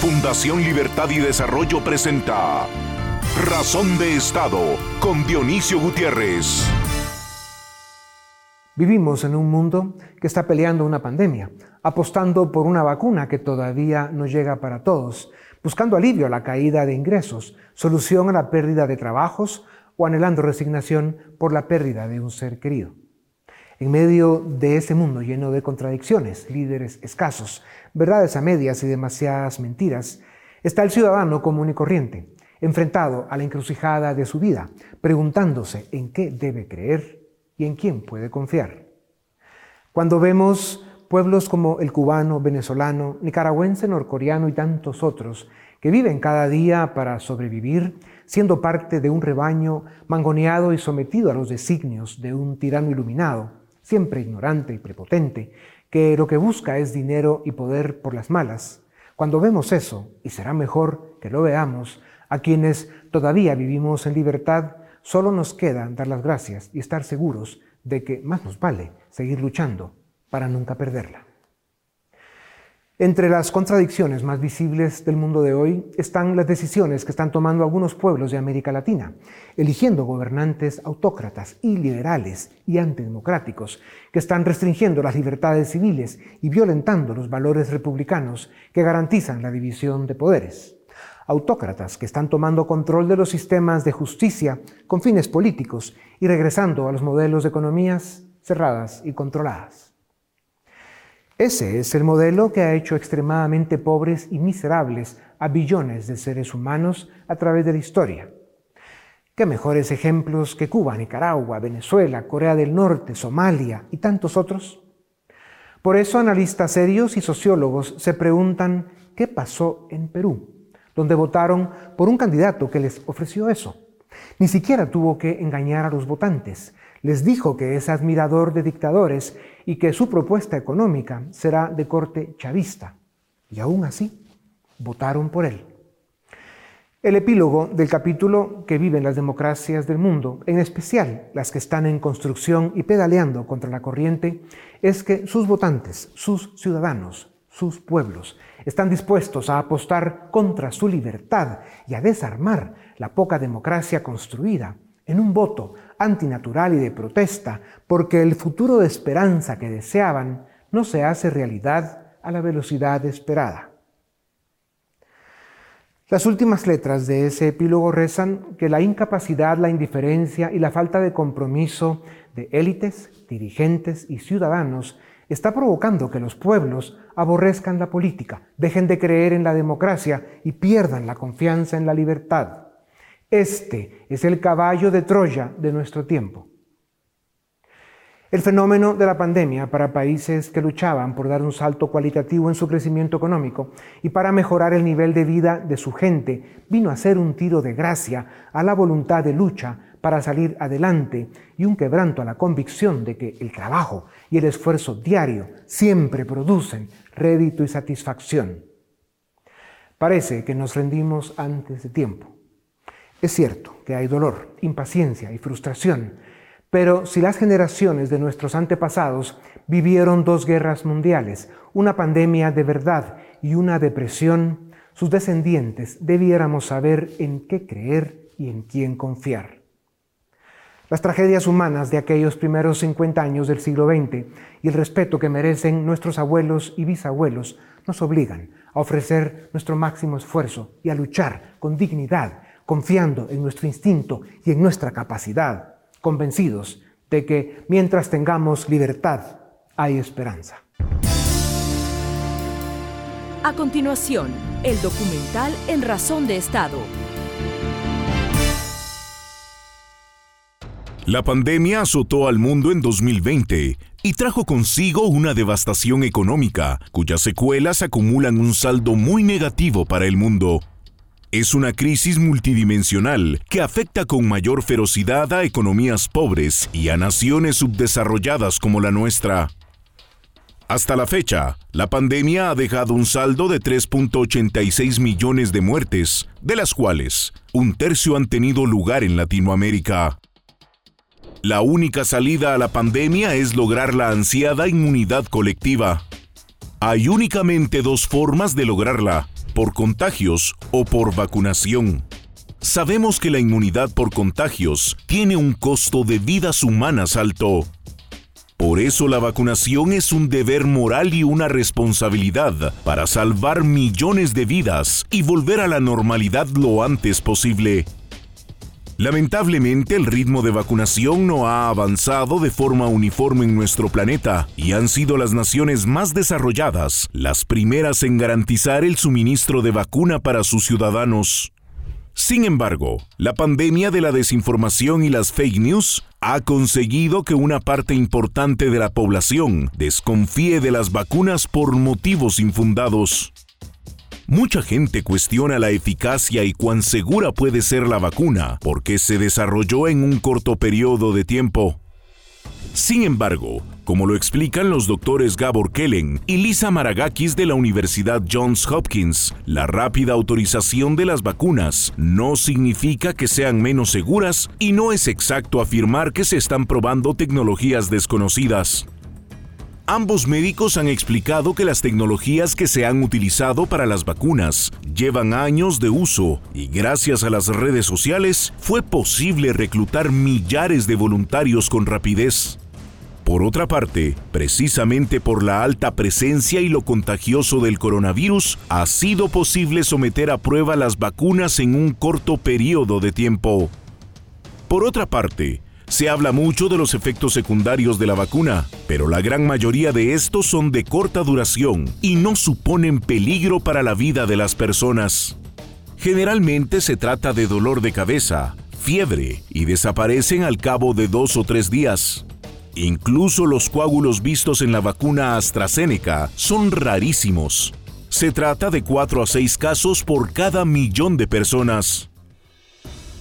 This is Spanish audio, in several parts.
Fundación Libertad y Desarrollo presenta Razón de Estado con Dionisio Gutiérrez. Vivimos en un mundo que está peleando una pandemia, apostando por una vacuna que todavía no llega para todos, buscando alivio a la caída de ingresos, solución a la pérdida de trabajos o anhelando resignación por la pérdida de un ser querido. En medio de ese mundo lleno de contradicciones, líderes escasos, verdades a medias y demasiadas mentiras, está el ciudadano común y corriente, enfrentado a la encrucijada de su vida, preguntándose en qué debe creer y en quién puede confiar. Cuando vemos pueblos como el cubano, venezolano, nicaragüense, norcoreano y tantos otros que viven cada día para sobrevivir, siendo parte de un rebaño mangoneado y sometido a los designios de un tirano iluminado, siempre ignorante y prepotente, que lo que busca es dinero y poder por las malas. Cuando vemos eso, y será mejor que lo veamos, a quienes todavía vivimos en libertad, solo nos queda dar las gracias y estar seguros de que más nos vale seguir luchando para nunca perderla. Entre las contradicciones más visibles del mundo de hoy están las decisiones que están tomando algunos pueblos de América Latina, eligiendo gobernantes autócratas y liberales y antidemocráticos, que están restringiendo las libertades civiles y violentando los valores republicanos que garantizan la división de poderes. Autócratas que están tomando control de los sistemas de justicia con fines políticos y regresando a los modelos de economías cerradas y controladas. Ese es el modelo que ha hecho extremadamente pobres y miserables a billones de seres humanos a través de la historia. ¿Qué mejores ejemplos que Cuba, Nicaragua, Venezuela, Corea del Norte, Somalia y tantos otros? Por eso analistas serios y sociólogos se preguntan qué pasó en Perú, donde votaron por un candidato que les ofreció eso. Ni siquiera tuvo que engañar a los votantes. Les dijo que es admirador de dictadores y que su propuesta económica será de corte chavista. Y aún así, votaron por él. El epílogo del capítulo que viven las democracias del mundo, en especial las que están en construcción y pedaleando contra la corriente, es que sus votantes, sus ciudadanos, sus pueblos, están dispuestos a apostar contra su libertad y a desarmar la poca democracia construida en un voto antinatural y de protesta, porque el futuro de esperanza que deseaban no se hace realidad a la velocidad esperada. Las últimas letras de ese epílogo rezan que la incapacidad, la indiferencia y la falta de compromiso de élites, dirigentes y ciudadanos está provocando que los pueblos aborrezcan la política, dejen de creer en la democracia y pierdan la confianza en la libertad. Este es el caballo de Troya de nuestro tiempo. El fenómeno de la pandemia para países que luchaban por dar un salto cualitativo en su crecimiento económico y para mejorar el nivel de vida de su gente vino a ser un tiro de gracia a la voluntad de lucha para salir adelante y un quebranto a la convicción de que el trabajo y el esfuerzo diario siempre producen rédito y satisfacción. Parece que nos rendimos antes de tiempo. Es cierto que hay dolor, impaciencia y frustración, pero si las generaciones de nuestros antepasados vivieron dos guerras mundiales, una pandemia de verdad y una depresión, sus descendientes debiéramos saber en qué creer y en quién confiar. Las tragedias humanas de aquellos primeros 50 años del siglo XX y el respeto que merecen nuestros abuelos y bisabuelos nos obligan a ofrecer nuestro máximo esfuerzo y a luchar con dignidad confiando en nuestro instinto y en nuestra capacidad, convencidos de que mientras tengamos libertad, hay esperanza. A continuación, el documental En Razón de Estado. La pandemia azotó al mundo en 2020 y trajo consigo una devastación económica, cuyas secuelas acumulan un saldo muy negativo para el mundo es una crisis multidimensional que afecta con mayor ferocidad a economías pobres y a naciones subdesarrolladas como la nuestra. Hasta la fecha, la pandemia ha dejado un saldo de 3.86 millones de muertes, de las cuales un tercio han tenido lugar en Latinoamérica. La única salida a la pandemia es lograr la ansiada inmunidad colectiva. Hay únicamente dos formas de lograrla por contagios o por vacunación. Sabemos que la inmunidad por contagios tiene un costo de vidas humanas alto. Por eso la vacunación es un deber moral y una responsabilidad para salvar millones de vidas y volver a la normalidad lo antes posible. Lamentablemente el ritmo de vacunación no ha avanzado de forma uniforme en nuestro planeta y han sido las naciones más desarrolladas las primeras en garantizar el suministro de vacuna para sus ciudadanos. Sin embargo, la pandemia de la desinformación y las fake news ha conseguido que una parte importante de la población desconfíe de las vacunas por motivos infundados. Mucha gente cuestiona la eficacia y cuán segura puede ser la vacuna porque se desarrolló en un corto periodo de tiempo. Sin embargo, como lo explican los doctores Gabor Kellen y Lisa Maragakis de la Universidad Johns Hopkins, la rápida autorización de las vacunas no significa que sean menos seguras y no es exacto afirmar que se están probando tecnologías desconocidas. Ambos médicos han explicado que las tecnologías que se han utilizado para las vacunas llevan años de uso y gracias a las redes sociales fue posible reclutar millares de voluntarios con rapidez. Por otra parte, precisamente por la alta presencia y lo contagioso del coronavirus, ha sido posible someter a prueba las vacunas en un corto periodo de tiempo. Por otra parte, se habla mucho de los efectos secundarios de la vacuna, pero la gran mayoría de estos son de corta duración y no suponen peligro para la vida de las personas. Generalmente se trata de dolor de cabeza, fiebre y desaparecen al cabo de dos o tres días. Incluso los coágulos vistos en la vacuna AstraZeneca son rarísimos. Se trata de 4 a 6 casos por cada millón de personas.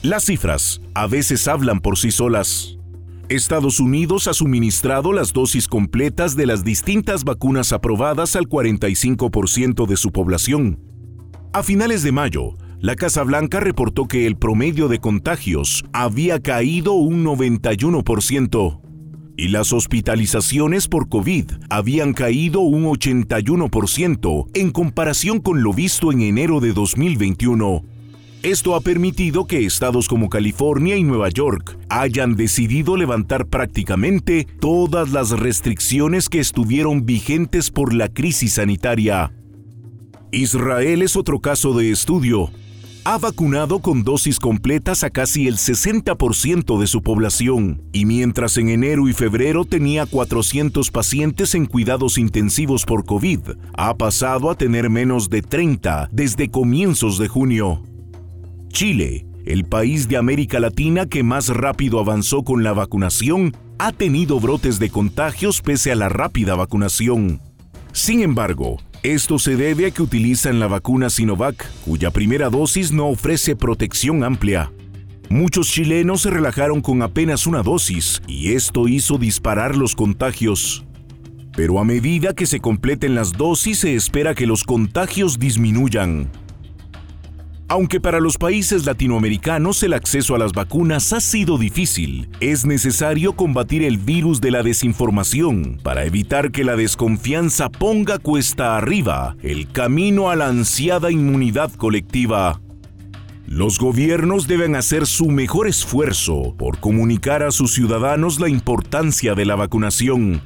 Las cifras a veces hablan por sí solas. Estados Unidos ha suministrado las dosis completas de las distintas vacunas aprobadas al 45% de su población. A finales de mayo, la Casa Blanca reportó que el promedio de contagios había caído un 91% y las hospitalizaciones por COVID habían caído un 81% en comparación con lo visto en enero de 2021. Esto ha permitido que estados como California y Nueva York hayan decidido levantar prácticamente todas las restricciones que estuvieron vigentes por la crisis sanitaria. Israel es otro caso de estudio. Ha vacunado con dosis completas a casi el 60% de su población, y mientras en enero y febrero tenía 400 pacientes en cuidados intensivos por COVID, ha pasado a tener menos de 30 desde comienzos de junio. Chile, el país de América Latina que más rápido avanzó con la vacunación, ha tenido brotes de contagios pese a la rápida vacunación. Sin embargo, esto se debe a que utilizan la vacuna Sinovac, cuya primera dosis no ofrece protección amplia. Muchos chilenos se relajaron con apenas una dosis y esto hizo disparar los contagios. Pero a medida que se completen las dosis se espera que los contagios disminuyan. Aunque para los países latinoamericanos el acceso a las vacunas ha sido difícil, es necesario combatir el virus de la desinformación para evitar que la desconfianza ponga cuesta arriba el camino a la ansiada inmunidad colectiva. Los gobiernos deben hacer su mejor esfuerzo por comunicar a sus ciudadanos la importancia de la vacunación.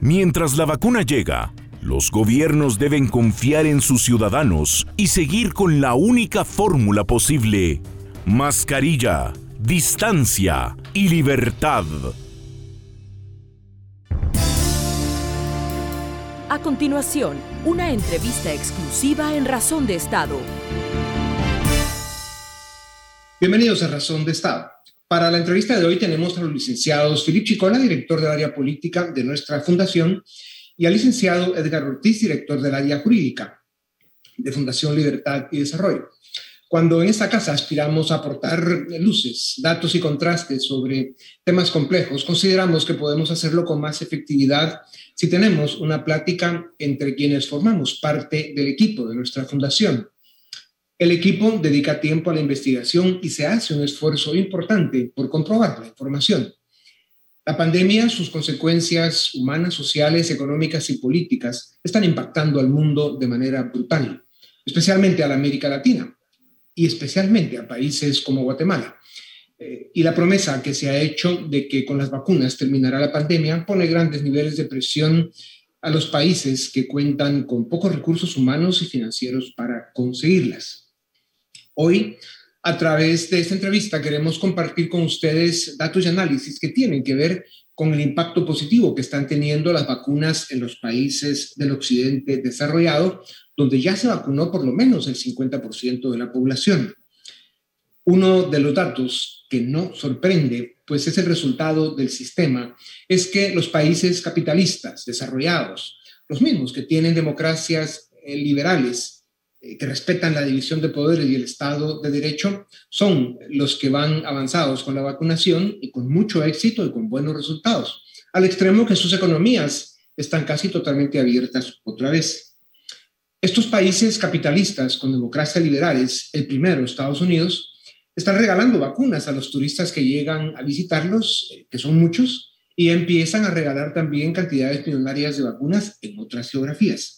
Mientras la vacuna llega, los gobiernos deben confiar en sus ciudadanos y seguir con la única fórmula posible. Mascarilla, distancia y libertad. A continuación, una entrevista exclusiva en Razón de Estado. Bienvenidos a Razón de Estado. Para la entrevista de hoy tenemos a los licenciados Filip Chicola, director del área política de nuestra fundación, y al licenciado Edgar Ortiz, director del área jurídica de Fundación Libertad y Desarrollo. Cuando en esta casa aspiramos a aportar luces, datos y contrastes sobre temas complejos, consideramos que podemos hacerlo con más efectividad si tenemos una plática entre quienes formamos parte del equipo de nuestra fundación. El equipo dedica tiempo a la investigación y se hace un esfuerzo importante por comprobar la información. La pandemia, sus consecuencias humanas, sociales, económicas y políticas están impactando al mundo de manera brutal. especialmente a la América Latina y especialmente a países como Guatemala. Eh, y la promesa que se ha hecho de que con las vacunas terminará la pandemia pone grandes niveles de presión a los países que cuentan con pocos recursos humanos y financieros para conseguirlas. Hoy, a través de esta entrevista, queremos compartir con ustedes datos y análisis que tienen que ver con el impacto positivo que están teniendo las vacunas en los países del occidente desarrollado, donde ya se vacunó por lo menos el 50% de la población. Uno de los datos que no sorprende, pues es el resultado del sistema, es que los países capitalistas desarrollados, los mismos que tienen democracias eh, liberales, que respetan la división de poderes y el Estado de Derecho, son los que van avanzados con la vacunación y con mucho éxito y con buenos resultados, al extremo que sus economías están casi totalmente abiertas otra vez. Estos países capitalistas con democracias liberales, el primero, Estados Unidos, están regalando vacunas a los turistas que llegan a visitarlos, eh, que son muchos, y empiezan a regalar también cantidades millonarias de vacunas en otras geografías.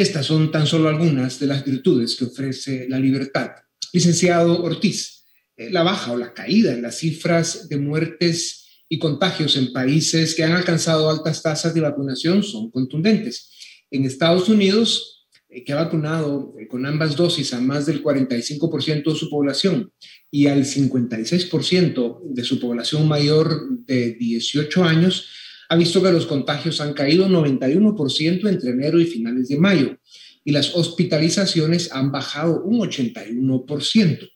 Estas son tan solo algunas de las virtudes que ofrece la libertad. Licenciado Ortiz, eh, la baja o la caída en las cifras de muertes y contagios en países que han alcanzado altas tasas de vacunación son contundentes. En Estados Unidos, eh, que ha vacunado eh, con ambas dosis a más del 45% de su población y al 56% de su población mayor de 18 años, ha visto que los contagios han caído 91% entre enero y finales de mayo y las hospitalizaciones han bajado un 81%.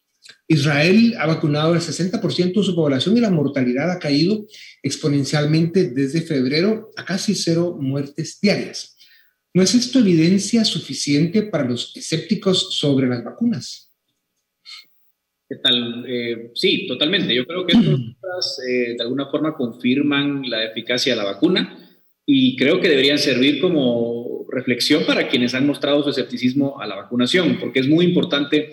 Israel ha vacunado el 60% de su población y la mortalidad ha caído exponencialmente desde febrero a casi cero muertes diarias. ¿No es esto evidencia suficiente para los escépticos sobre las vacunas? ¿Qué tal? Eh, sí, totalmente. Yo creo que estas eh, de alguna forma confirman la eficacia de la vacuna y creo que deberían servir como reflexión para quienes han mostrado su escepticismo a la vacunación, porque es muy importante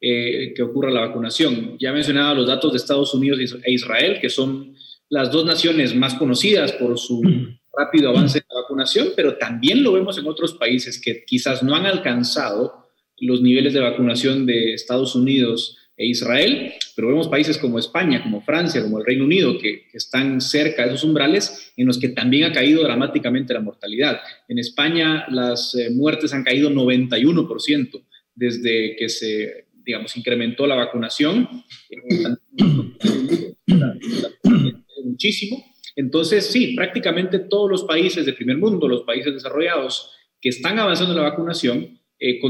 eh, que ocurra la vacunación. Ya mencionaba los datos de Estados Unidos e Israel, que son las dos naciones más conocidas por su rápido avance de la vacunación, pero también lo vemos en otros países que quizás no han alcanzado los niveles de vacunación de Estados Unidos e Israel, pero vemos países como España, como Francia, como el Reino Unido, que, están cerca de esos umbrales en los que también ha caído dramáticamente la mortalidad. En España las eh, muertes han caído 91% desde que se, digamos, incrementó la vacunación. muchísimo. Entonces, sí, prácticamente todos los países de primer mundo, los países desarrollados que están avanzando en la vacunación, eh,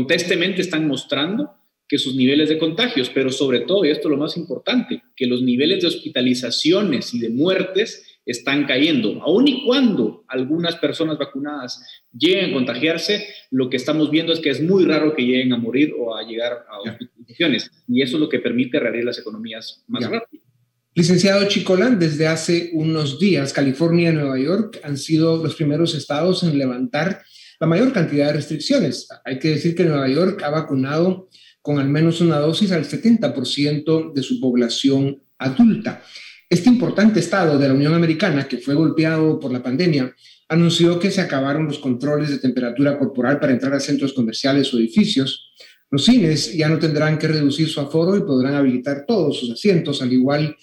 están mostrando que sus niveles de contagios, pero sobre todo, y esto es lo más importante, que los niveles de hospitalizaciones y de muertes están cayendo. Aun y cuando algunas personas vacunadas lleguen a contagiarse, lo que estamos viendo es que es muy raro que lleguen a morir o a llegar a hospitalizaciones. Y eso es lo que permite reabrir las economías más rápido. Licenciado Chicolán, desde hace unos días, California y Nueva York han sido los primeros estados en levantar la mayor cantidad de restricciones. Hay que decir que Nueva York ha vacunado con al menos una dosis al 70% de su población adulta. Este importante estado de la Unión Americana, que fue golpeado por la pandemia, anunció que se acabaron los controles de temperatura corporal para entrar a centros comerciales o edificios. Los cines ya no tendrán que reducir su aforo y podrán habilitar todos sus asientos, al igual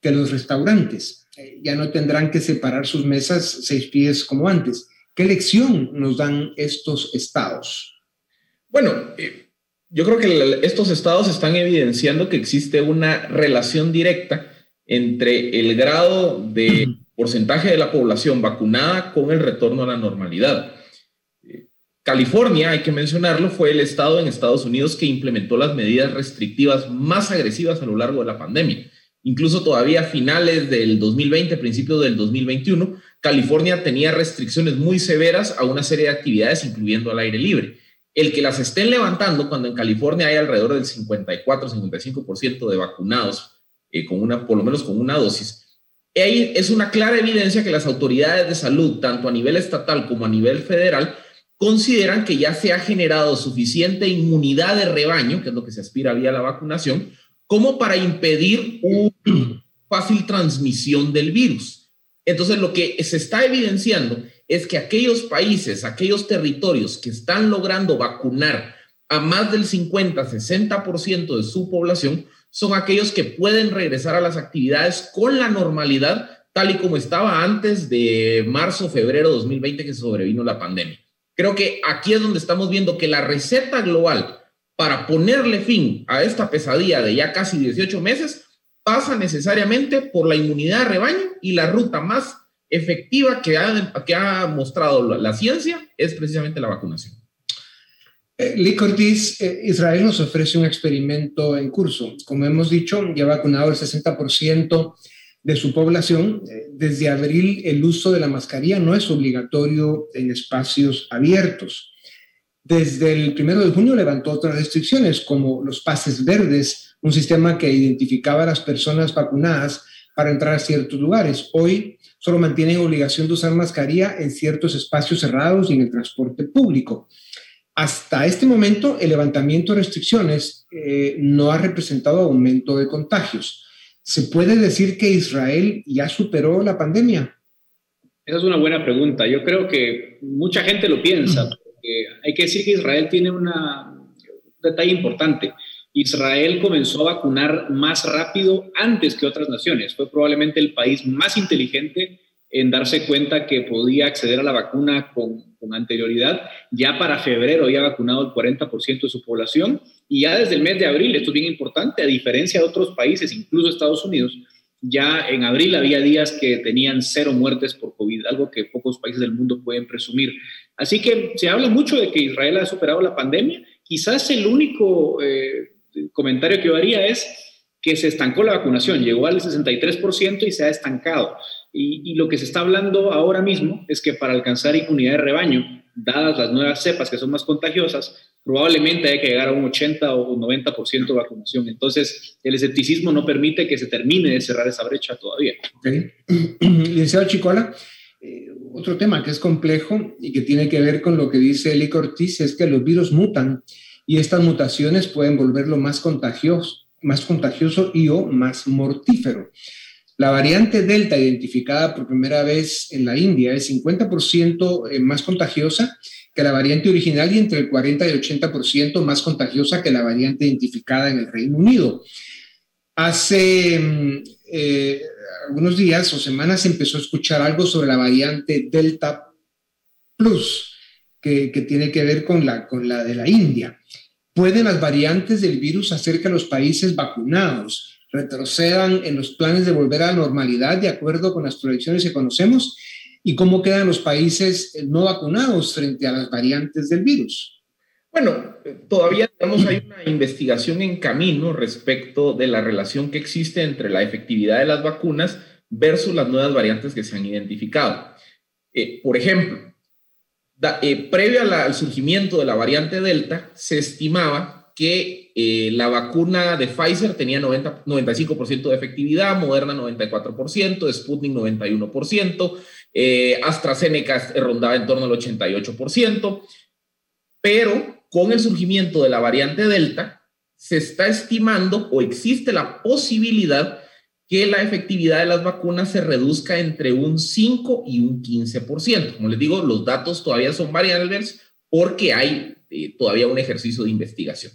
que los restaurantes. Eh, ya no tendrán que separar sus mesas seis pies como antes. ¿Qué lección nos dan estos estados? Bueno, eh, yo creo que estos estados están evidenciando que existe una relación directa entre el grado de porcentaje de la población vacunada con el retorno a la normalidad. Eh, California, hay que mencionarlo, fue el estado en Estados Unidos que implementó las medidas restrictivas más agresivas a lo largo de la pandemia. Incluso todavía a finales del 2020, principios del 2021, California tenía restricciones muy severas a una serie de actividades, incluyendo al aire libre. El que las estén levantando cuando en California hay alrededor del 54-55% de vacunados, eh, con una, por lo menos con una dosis, es una clara evidencia que las autoridades de salud, tanto a nivel estatal como a nivel federal, consideran que ya se ha generado suficiente inmunidad de rebaño, que es lo que se aspira vía la vacunación, como para impedir una fácil transmisión del virus. Entonces, lo que se está evidenciando es que aquellos países, aquellos territorios que están logrando vacunar a más del 50-60% de su población son aquellos que pueden regresar a las actividades con la normalidad tal y como estaba antes de marzo, febrero de 2020 que sobrevino la pandemia. Creo que aquí es donde estamos viendo que la receta global para ponerle fin a esta pesadilla de ya casi 18 meses pasa necesariamente por la inmunidad de rebaño y la ruta más efectiva que ha, que ha mostrado la, ciencia es precisamente la vacunación. Eh, Lee Cortés, eh, Israel nos ofrece un experimento en curso. Como hemos dicho, ya ha vacunado el 60% de su población. Eh, desde abril el uso de la mascarilla no es obligatorio en espacios abiertos. Desde el primero de junio levantó otras restricciones como los pases verdes, un sistema que identificaba a las personas vacunadas para entrar a ciertos lugares. Hoy solo mantienen obligación de usar mascarilla en ciertos espacios cerrados y en el transporte público. Hasta este momento, el levantamiento de restricciones eh, no ha representado aumento de contagios. ¿Se puede decir que Israel ya superó la pandemia? Esa es una buena pregunta. Yo creo que mucha gente lo piensa. hay que decir que Israel tiene una, un detalle importante. Israel comenzó a vacunar más rápido antes que otras naciones. Fue probablemente el país más inteligente en darse cuenta que podía acceder a la vacuna con, anterioridad. Ya para febrero había vacunado el 40% de su población y ya desde el mes de abril, esto es bien importante, a diferencia de otros países, incluso Estados Unidos, ya en abril había días que tenían cero muertes por COVID, algo que pocos países del mundo pueden presumir. Así que se habla mucho de que Israel ha superado la pandemia. Quizás el único eh, comentario que yo haría es que se estancó la vacunación, llegó al 63% y se ha estancado. Y, y, lo que se está hablando ahora mismo es que para alcanzar inmunidad de rebaño, dadas las nuevas cepas que son más contagiosas, probablemente hay que llegar a un 80 o un 90% de vacunación. Entonces, el escepticismo no permite que se termine de cerrar esa brecha todavía. Okay. Licenciado Chicola, eh, otro tema que es complejo y que tiene que ver con lo que dice Eli Ortiz es que los virus mutan y estas mutaciones pueden volverlo más contagioso, más contagioso y o más mortífero. La variante Delta, identificada por primera vez en la India, es 50% eh, más contagiosa que la variante original y entre el 40 y el 80% más contagiosa que la variante identificada en el Reino Unido. Hace mm, eh, algunos días o semanas se empezó a escuchar algo sobre la variante Delta Plus, que, tiene que ver con la, con la de la India. ¿Pueden las variantes del virus hacer que los países vacunados retrocedan en los planes de volver a la normalidad de acuerdo con las proyecciones que conocemos? ¿Y cómo quedan los países no vacunados frente a las variantes del virus? Bueno, todavía tenemos hay una investigación en camino respecto de la relación que existe entre la efectividad de las vacunas versus las nuevas variantes que se han identificado. Eh, por ejemplo, eh, previo al surgimiento de la variante Delta, se estimaba que eh, la vacuna de Pfizer tenía 90, 95% de efectividad, Moderna 94%, Sputnik 91%, eh, AstraZeneca rondaba en torno al 88%, pero con el surgimiento de la variante Delta, se está estimando o existe la posibilidad que la efectividad de las vacunas se reduzca entre un 5 y un 15%. Como les digo, los datos todavía son variables porque hay eh, todavía un ejercicio de investigación.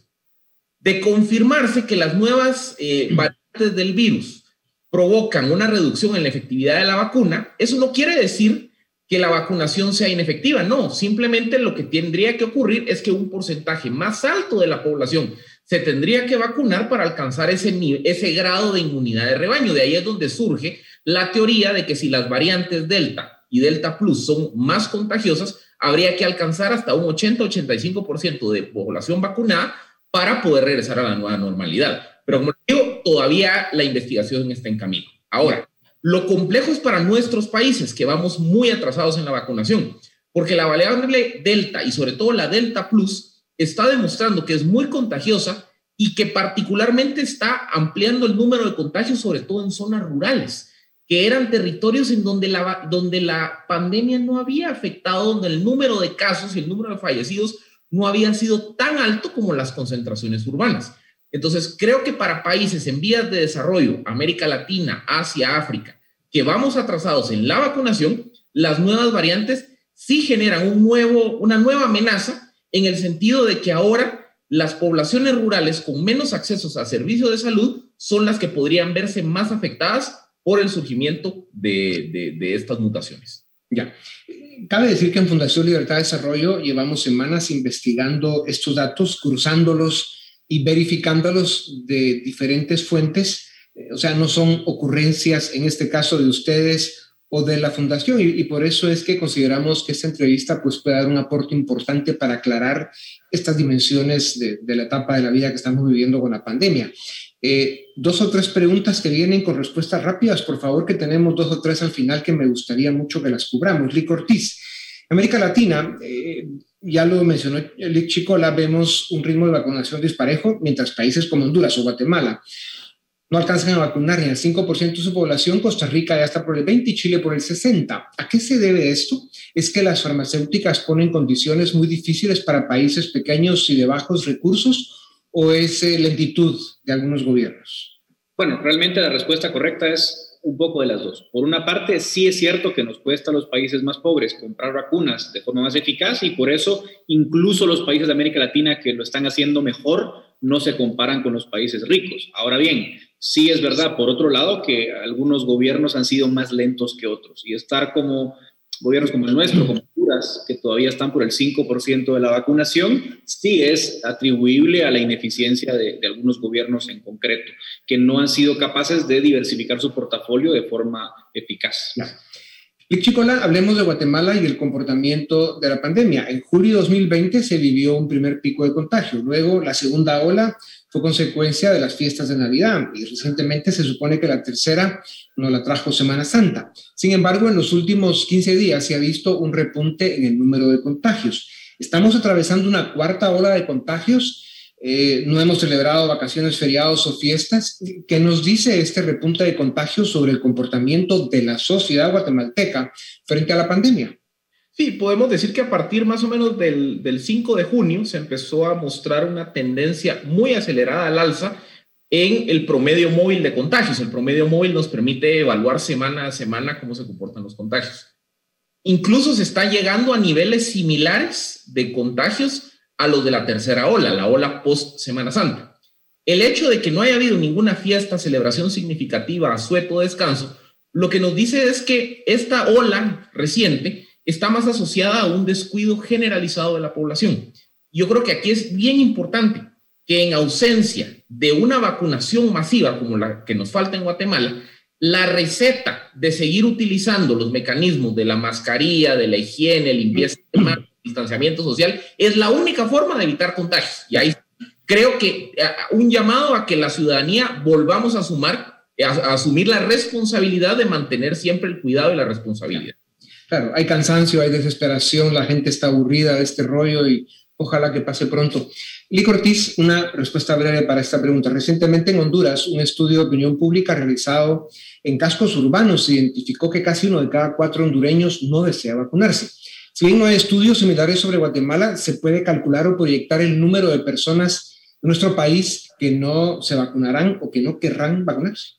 De confirmarse que las nuevas eh, variantes del virus provocan una reducción en la efectividad de la vacuna, eso no quiere decir que la vacunación sea inefectiva, no, simplemente lo que tendría que ocurrir es que un porcentaje más alto de la población se tendría que vacunar para alcanzar ese, ese grado de inmunidad de rebaño. De ahí es donde surge la teoría de que si las variantes Delta y Delta Plus son más contagiosas, habría que alcanzar hasta un 80-85% de población vacunada para poder regresar a la nueva normalidad. Pero como digo, todavía la investigación está en camino. Ahora, lo complejo es para nuestros países, que vamos muy atrasados en la vacunación, porque la variable Delta y sobre todo la Delta Plus está demostrando que es muy contagiosa y que particularmente está ampliando el número de contagios, sobre todo en zonas rurales, que eran territorios en donde la, donde la pandemia no había afectado, donde el número de casos y el número de fallecidos no había sido tan alto como las concentraciones urbanas. Entonces, creo que para países en vías de desarrollo, América Latina, Asia, África, que vamos atrasados en la vacunación, las nuevas variantes sí generan un nuevo, una nueva amenaza en el sentido de que ahora las poblaciones rurales con menos accesos a servicios de salud son las que podrían verse más afectadas por el surgimiento de, estas mutaciones. Ya. Cabe decir que en Fundación Libertad de Desarrollo llevamos semanas investigando estos datos, cruzándolos y verificándolos de diferentes fuentes. O sea, no son ocurrencias, en este caso, de ustedes o de la fundación y, por eso es que consideramos que esta entrevista pues puede dar un aporte importante para aclarar estas dimensiones de, la etapa de la vida que estamos viviendo con la pandemia. Eh, dos o tres preguntas que vienen con respuestas rápidas, por favor, que tenemos dos o tres al final que me gustaría mucho que las cubramos. Lick Ortiz, América Latina, eh, ya lo mencionó Lick Chicola, vemos un ritmo de vacunación disparejo, mientras países como Honduras o Guatemala no alcanzan a vacunar ni al 5% de su población, Costa Rica ya está por el 20 y Chile por el 60. ¿A qué se debe esto? Es que las farmacéuticas ponen condiciones muy difíciles para países pequeños y de bajos recursos o es eh, lentitud de algunos gobiernos? Bueno, realmente la respuesta correcta es un poco de las dos. Por una parte, sí es cierto que nos cuesta a los países más pobres comprar vacunas de forma más eficaz y por eso incluso los países de América Latina que lo están haciendo mejor no se comparan con los países ricos. Ahora bien, Sí es verdad, por otro lado, que algunos gobiernos han sido más lentos que otros y estar como gobiernos como el nuestro, como Honduras, que todavía están por el 5% de la vacunación, sí es atribuible a la ineficiencia de, algunos gobiernos en concreto, que no han sido capaces de diversificar su portafolio de forma eficaz. Y Chicola, hablemos de Guatemala y el comportamiento de la pandemia. En julio de 2020 se vivió un primer pico de contagio, luego la segunda ola fue consecuencia de las fiestas de Navidad y recientemente se supone que la tercera no la trajo Semana Santa. Sin embargo, en los últimos 15 días se ha visto un repunte en el número de contagios. Estamos atravesando una cuarta ola de contagios. Eh, no hemos celebrado vacaciones, feriados o fiestas. ¿Qué nos dice este repunte de contagios sobre el comportamiento de la sociedad guatemalteca frente a la pandemia? Sí, podemos decir que a partir más o menos del, del 5 de junio se empezó a mostrar una tendencia muy acelerada al alza en el promedio móvil de contagios. El promedio móvil nos permite evaluar semana a semana cómo se comportan los contagios. Incluso se está llegando a niveles similares de contagios a los de la tercera ola, la ola post Semana Santa. El hecho de que no haya habido ninguna fiesta, celebración significativa, asueto, descanso, lo que nos dice es que esta ola reciente está más asociada a un descuido generalizado de la población. Yo creo que aquí es bien importante que en ausencia de una vacunación masiva como la que nos falta en Guatemala, la receta de seguir utilizando los mecanismos de la mascarilla, de la higiene, limpieza distanciamiento social, es la única forma de evitar contagios. Y ahí creo que eh, un llamado a que la ciudadanía volvamos a, sumar, a asumir la responsabilidad de mantener siempre el cuidado y la responsabilidad. Claro, hay cansancio, hay desesperación, la gente está aburrida de este rollo y ojalá que pase pronto. Lick Ortiz, una respuesta breve para esta pregunta. Recientemente en Honduras, un estudio de opinión pública realizado en cascos urbanos identificó que casi uno de cada cuatro hondureños no desea vacunarse. Si bien no hay estudios similares sobre Guatemala, se puede calcular o proyectar el número de personas en nuestro país que no se vacunarán o que no querrán vacunarse.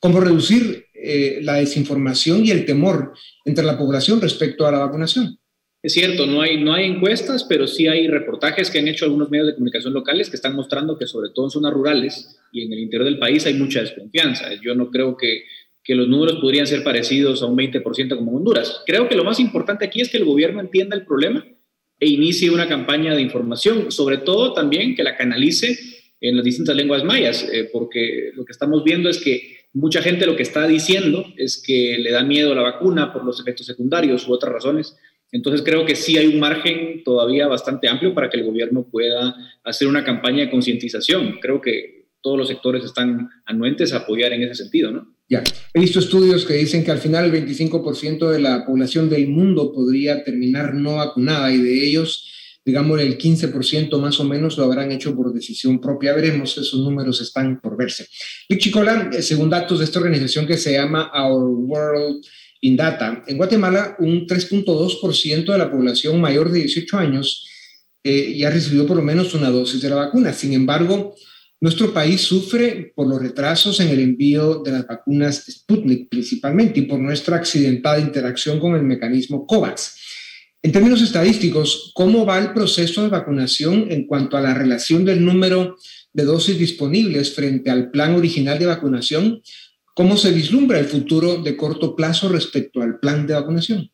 ¿Cómo reducir eh, la desinformación y el temor entre la población respecto a la vacunación. Es cierto, no hay, no hay encuestas, pero sí hay reportajes que han hecho algunos medios de comunicación locales que están mostrando que sobre todo en zonas rurales y en el interior del país hay mucha desconfianza. Yo no creo que, que los números podrían ser parecidos a un 20% como Honduras. Creo que lo más importante aquí es que el gobierno entienda el problema e inicie una campaña de información, sobre todo también que la canalice en las distintas lenguas mayas, eh, porque lo que estamos viendo es que Mucha gente lo que está diciendo es que le da miedo la vacuna por los efectos secundarios u otras razones. Entonces creo que sí hay un margen todavía bastante amplio para que el gobierno pueda hacer una campaña de concientización. Creo que todos los sectores están anuentes a apoyar en ese sentido, ¿no? Ya, he visto estudios que dicen que al final el 25% de la población del mundo podría terminar no vacunada y de ellos digamos, el 15% más o menos lo habrán hecho por decisión propia. Veremos, esos números están por verse. Chicola, eh, según datos de esta organización que se llama Our World in Data, en Guatemala un 3.2% de la población mayor de 18 años eh, ya recibido por lo menos una dosis de la vacuna. Sin embargo, nuestro país sufre por los retrasos en el envío de las vacunas Sputnik principalmente y por nuestra accidentada interacción con el mecanismo COVAX. En términos estadísticos, ¿cómo va el proceso de vacunación en cuanto a la relación del número de dosis disponibles frente al plan original de vacunación? ¿Cómo se vislumbra el futuro de corto plazo respecto al plan de vacunación?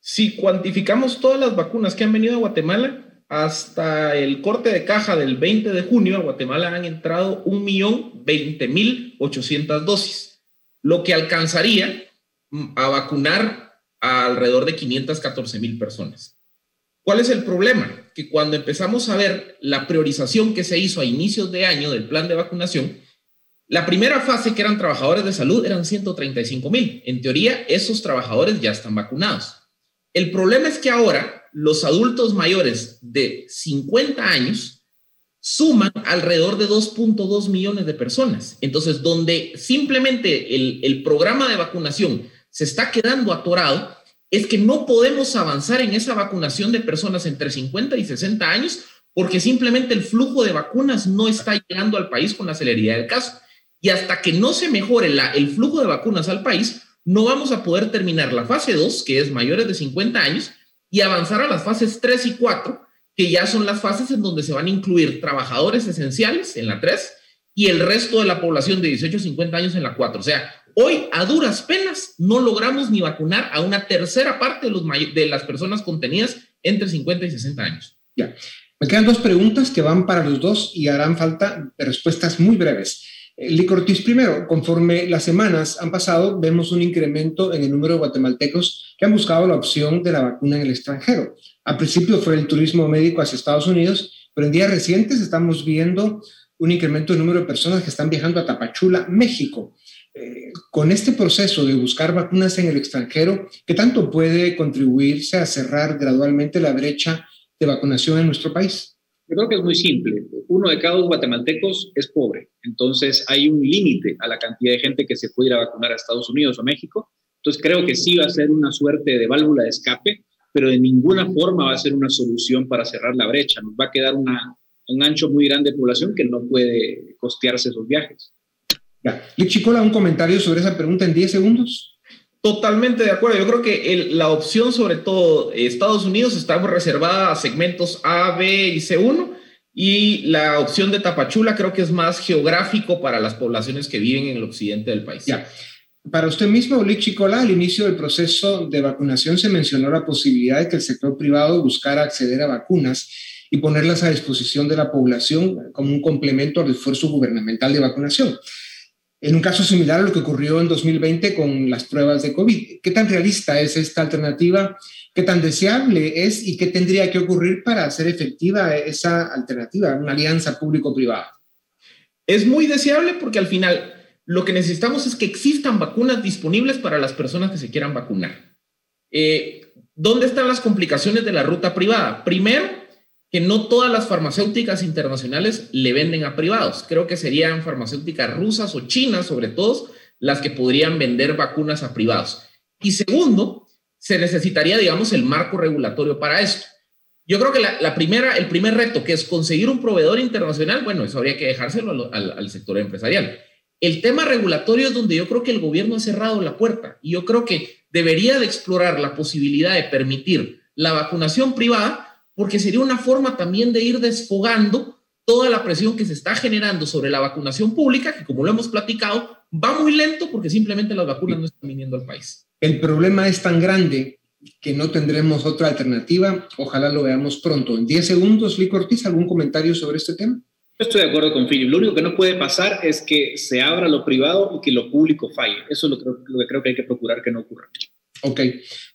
Si cuantificamos todas las vacunas que han venido a Guatemala, hasta el corte de caja del 20 de junio, a Guatemala han entrado 1.020.800 dosis, lo que alcanzaría a vacunar a alrededor de 514.000 personas. ¿Cuál es el problema? Que cuando empezamos a ver la priorización que se hizo a inicios de año del plan de vacunación, la primera fase, que eran trabajadores de salud, eran 135 mil. En teoría, esos trabajadores ya están vacunados. El problema es que ahora los adultos mayores de 50 años suman alrededor de 2.2 millones de personas. Entonces, donde simplemente el, el programa de vacunación se está quedando atorado, es que no podemos avanzar en esa vacunación de personas entre 50 y 60 años porque simplemente el flujo de vacunas no está llegando al país con la celeridad del caso. Y hasta que no se mejore el flujo de vacunas al país, no vamos a poder terminar la fase 2, que es mayores de 50 años, y avanzar a las fases 3 y 4, que ya son las fases en donde se van a incluir trabajadores esenciales en la 3 y el resto de la población de 18 a 50 años en la 4. O sea, hoy a duras penas no logramos ni vacunar a una tercera parte de, los de las personas contenidas entre 50 y 60 años. Ya. Me quedan dos preguntas que van para los dos y harán falta respuestas muy breves. Licortis, primero, conforme las semanas han pasado, vemos un incremento en el número de guatemaltecos que han buscado la opción de la vacuna en el extranjero. Al principio fue el turismo médico hacia Estados Unidos, pero en días recientes estamos viendo un incremento del número de personas que están viajando a Tapachula, México. Con este proceso de buscar vacunas en el extranjero, ¿qué tanto puede contribuirse a cerrar gradualmente la brecha de vacunación en nuestro país? Yo creo que es muy simple. Uno de cada dos guatemaltecos es pobre. Entonces hay un límite a la cantidad de gente que se puede ir a vacunar a Estados Unidos o México. Entonces creo que sí va a ser una suerte de válvula de escape, pero de ninguna forma va a ser una solución para cerrar la brecha. Nos va a quedar un ancho muy grande de población que no puede costearse esos viajes. Ya. Chicola, un comentario sobre esa pregunta en 10 segundos. Totalmente de acuerdo. Yo creo que la opción, sobre todo Estados Unidos, está reservada a segmentos A, B y C1. Y la opción de Tapachula creo que es más geográfico para las poblaciones que viven en el occidente del país. Ya. Para usted mismo, Lick Chicola, al inicio del proceso de vacunación se mencionó la posibilidad de que el sector privado buscara acceder a vacunas y ponerlas a disposición de la población como un complemento al esfuerzo gubernamental de vacunación en un caso similar a lo que ocurrió en 2020 con las pruebas de COVID. ¿Qué tan realista es esta alternativa? ¿Qué tan deseable es y qué tendría que ocurrir para hacer efectiva esa alternativa, una alianza público-privada? Es muy deseable porque al final lo que necesitamos es que existan vacunas disponibles para las personas que se quieran vacunar. Eh, ¿Dónde están las complicaciones de la ruta privada? Primero, que no todas las farmacéuticas internacionales le venden a privados. Creo que serían farmacéuticas rusas o chinas, sobre todo, las que podrían vender vacunas a privados. Y segundo, se necesitaría, digamos, el marco regulatorio para esto. Yo creo que la, primera, el primer reto, que es conseguir un proveedor internacional, bueno, eso habría que dejárselo al, al sector empresarial. El tema regulatorio es donde yo creo que el gobierno ha cerrado la puerta y yo creo que debería de explorar la posibilidad de permitir la vacunación privada porque sería una forma también de ir desfogando toda la presión que se está generando sobre la vacunación pública, que como lo hemos platicado, va muy lento porque simplemente las vacunas no están viniendo al país. El problema es tan grande que no tendremos otra alternativa. Ojalá lo veamos pronto. En 10 segundos, Lick Ortiz, ¿algún comentario sobre este tema? estoy de acuerdo con Philip. Lo único que no puede pasar es que se abra lo privado y que lo público falle. Eso es lo que creo que hay que procurar que no ocurra. Ok.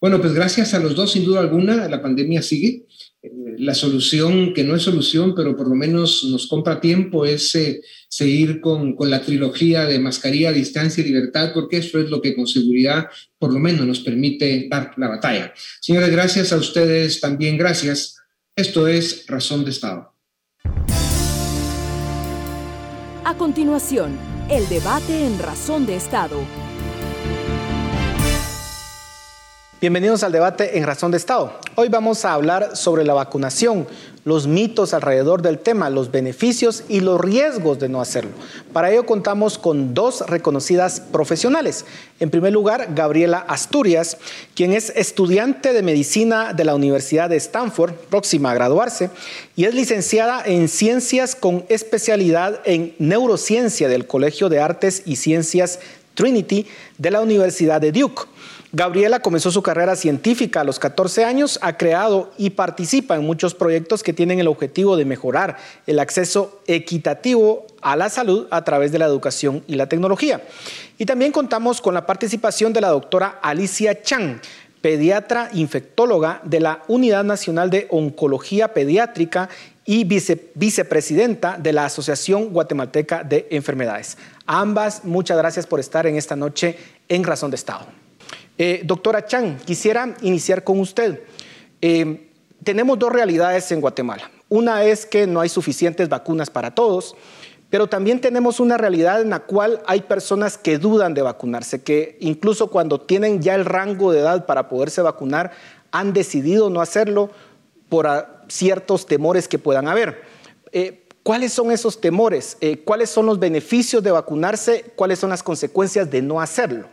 Bueno, pues gracias a los dos, sin duda alguna, la pandemia sigue la solución, que no es solución, pero por lo menos nos compra tiempo, es eh, seguir con, con, la trilogía de mascarilla, distancia y libertad, porque eso es lo que con seguridad por lo menos nos permite dar la batalla. Señores, gracias a ustedes también, gracias. Esto es Razón de Estado. A continuación, el debate en Razón de Estado Bienvenidos al debate en Razón de Estado. Hoy vamos a hablar sobre la vacunación, los mitos alrededor del tema, los beneficios y los riesgos de no hacerlo. Para ello contamos con dos reconocidas profesionales. En primer lugar, Gabriela Asturias, quien es estudiante de medicina de la Universidad de Stanford, próxima a graduarse, y es licenciada en ciencias con especialidad en neurociencia del Colegio de Artes y Ciencias Trinity de la Universidad de Duke. Gabriela comenzó su carrera científica a los 14 años, ha creado y participa en muchos proyectos que tienen el objetivo de mejorar el acceso equitativo a la salud a través de la educación y la tecnología. Y también contamos con la participación de la doctora Alicia Chang, pediatra infectóloga de la Unidad Nacional de Oncología Pediátrica y vicepresidenta de la Asociación Guatemalteca de Enfermedades. ambas, muchas gracias por estar en esta noche en Razón de Estado. Eh, doctora Chan, quisiera iniciar con usted. Eh, tenemos dos realidades en Guatemala. Una es que no hay suficientes vacunas para todos, pero también tenemos una realidad en la cual hay personas que dudan de vacunarse, que incluso cuando tienen ya el rango de edad para poderse vacunar, han decidido no hacerlo por ciertos temores que puedan haber. Eh, ¿Cuáles son esos temores? ¿Cuáles son los beneficios de vacunarse? ¿Cuáles son las consecuencias de no hacerlo?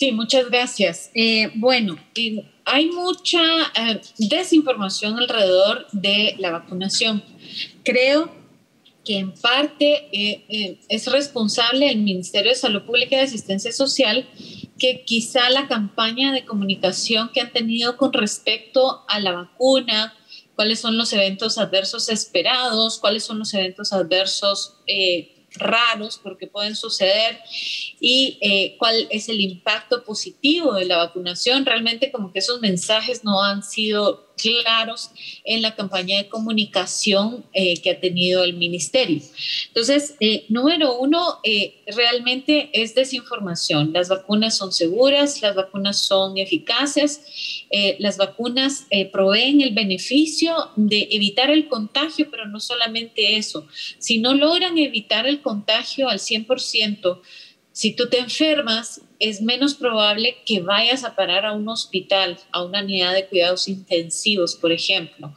Sí, muchas gracias. Eh, bueno, hay mucha eh, desinformación alrededor de la vacunación. Creo que en parte eh, es responsable el Ministerio de Salud Pública y de Asistencia Social que quizá la campaña de comunicación que han tenido con respecto a la vacuna, cuáles son los eventos adversos esperados, cuáles son los eventos adversos raros porque pueden suceder y eh, cuál es el impacto positivo de la vacunación. Realmente como que esos mensajes no han sido claros en la campaña de comunicación eh, que ha tenido el ministerio. Entonces, eh, número uno, realmente es desinformación. Las vacunas son seguras, las vacunas son eficaces, las vacunas proveen el beneficio de evitar el contagio, pero no solamente eso, si no logran evitar el contagio al 100%, si tú te enfermas, es menos probable que vayas a parar a un hospital, a una unidad de cuidados intensivos, por ejemplo.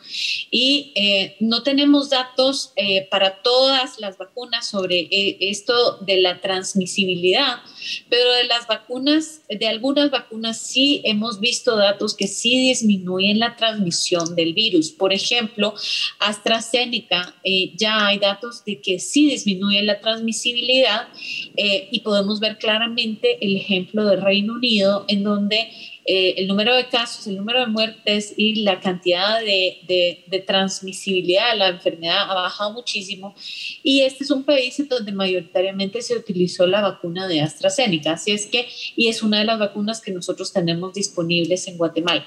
Y eh, no tenemos datos eh, para todas las vacunas sobre eh, esto de la transmisibilidad, pero de las vacunas, de algunas vacunas sí hemos visto datos que sí disminuyen la transmisión del virus. Por ejemplo, AstraZeneca, ya hay datos de que sí disminuye la transmisibilidad y podemos ver claramente el ejemplo del Reino Unido, en donde eh, el número de casos, el número de muertes y la cantidad de, de, transmisibilidad de la enfermedad ha bajado muchísimo. Y este es un país en donde mayoritariamente se utilizó la vacuna de AstraZeneca. Así es que, y es una de las vacunas que nosotros tenemos disponibles en Guatemala.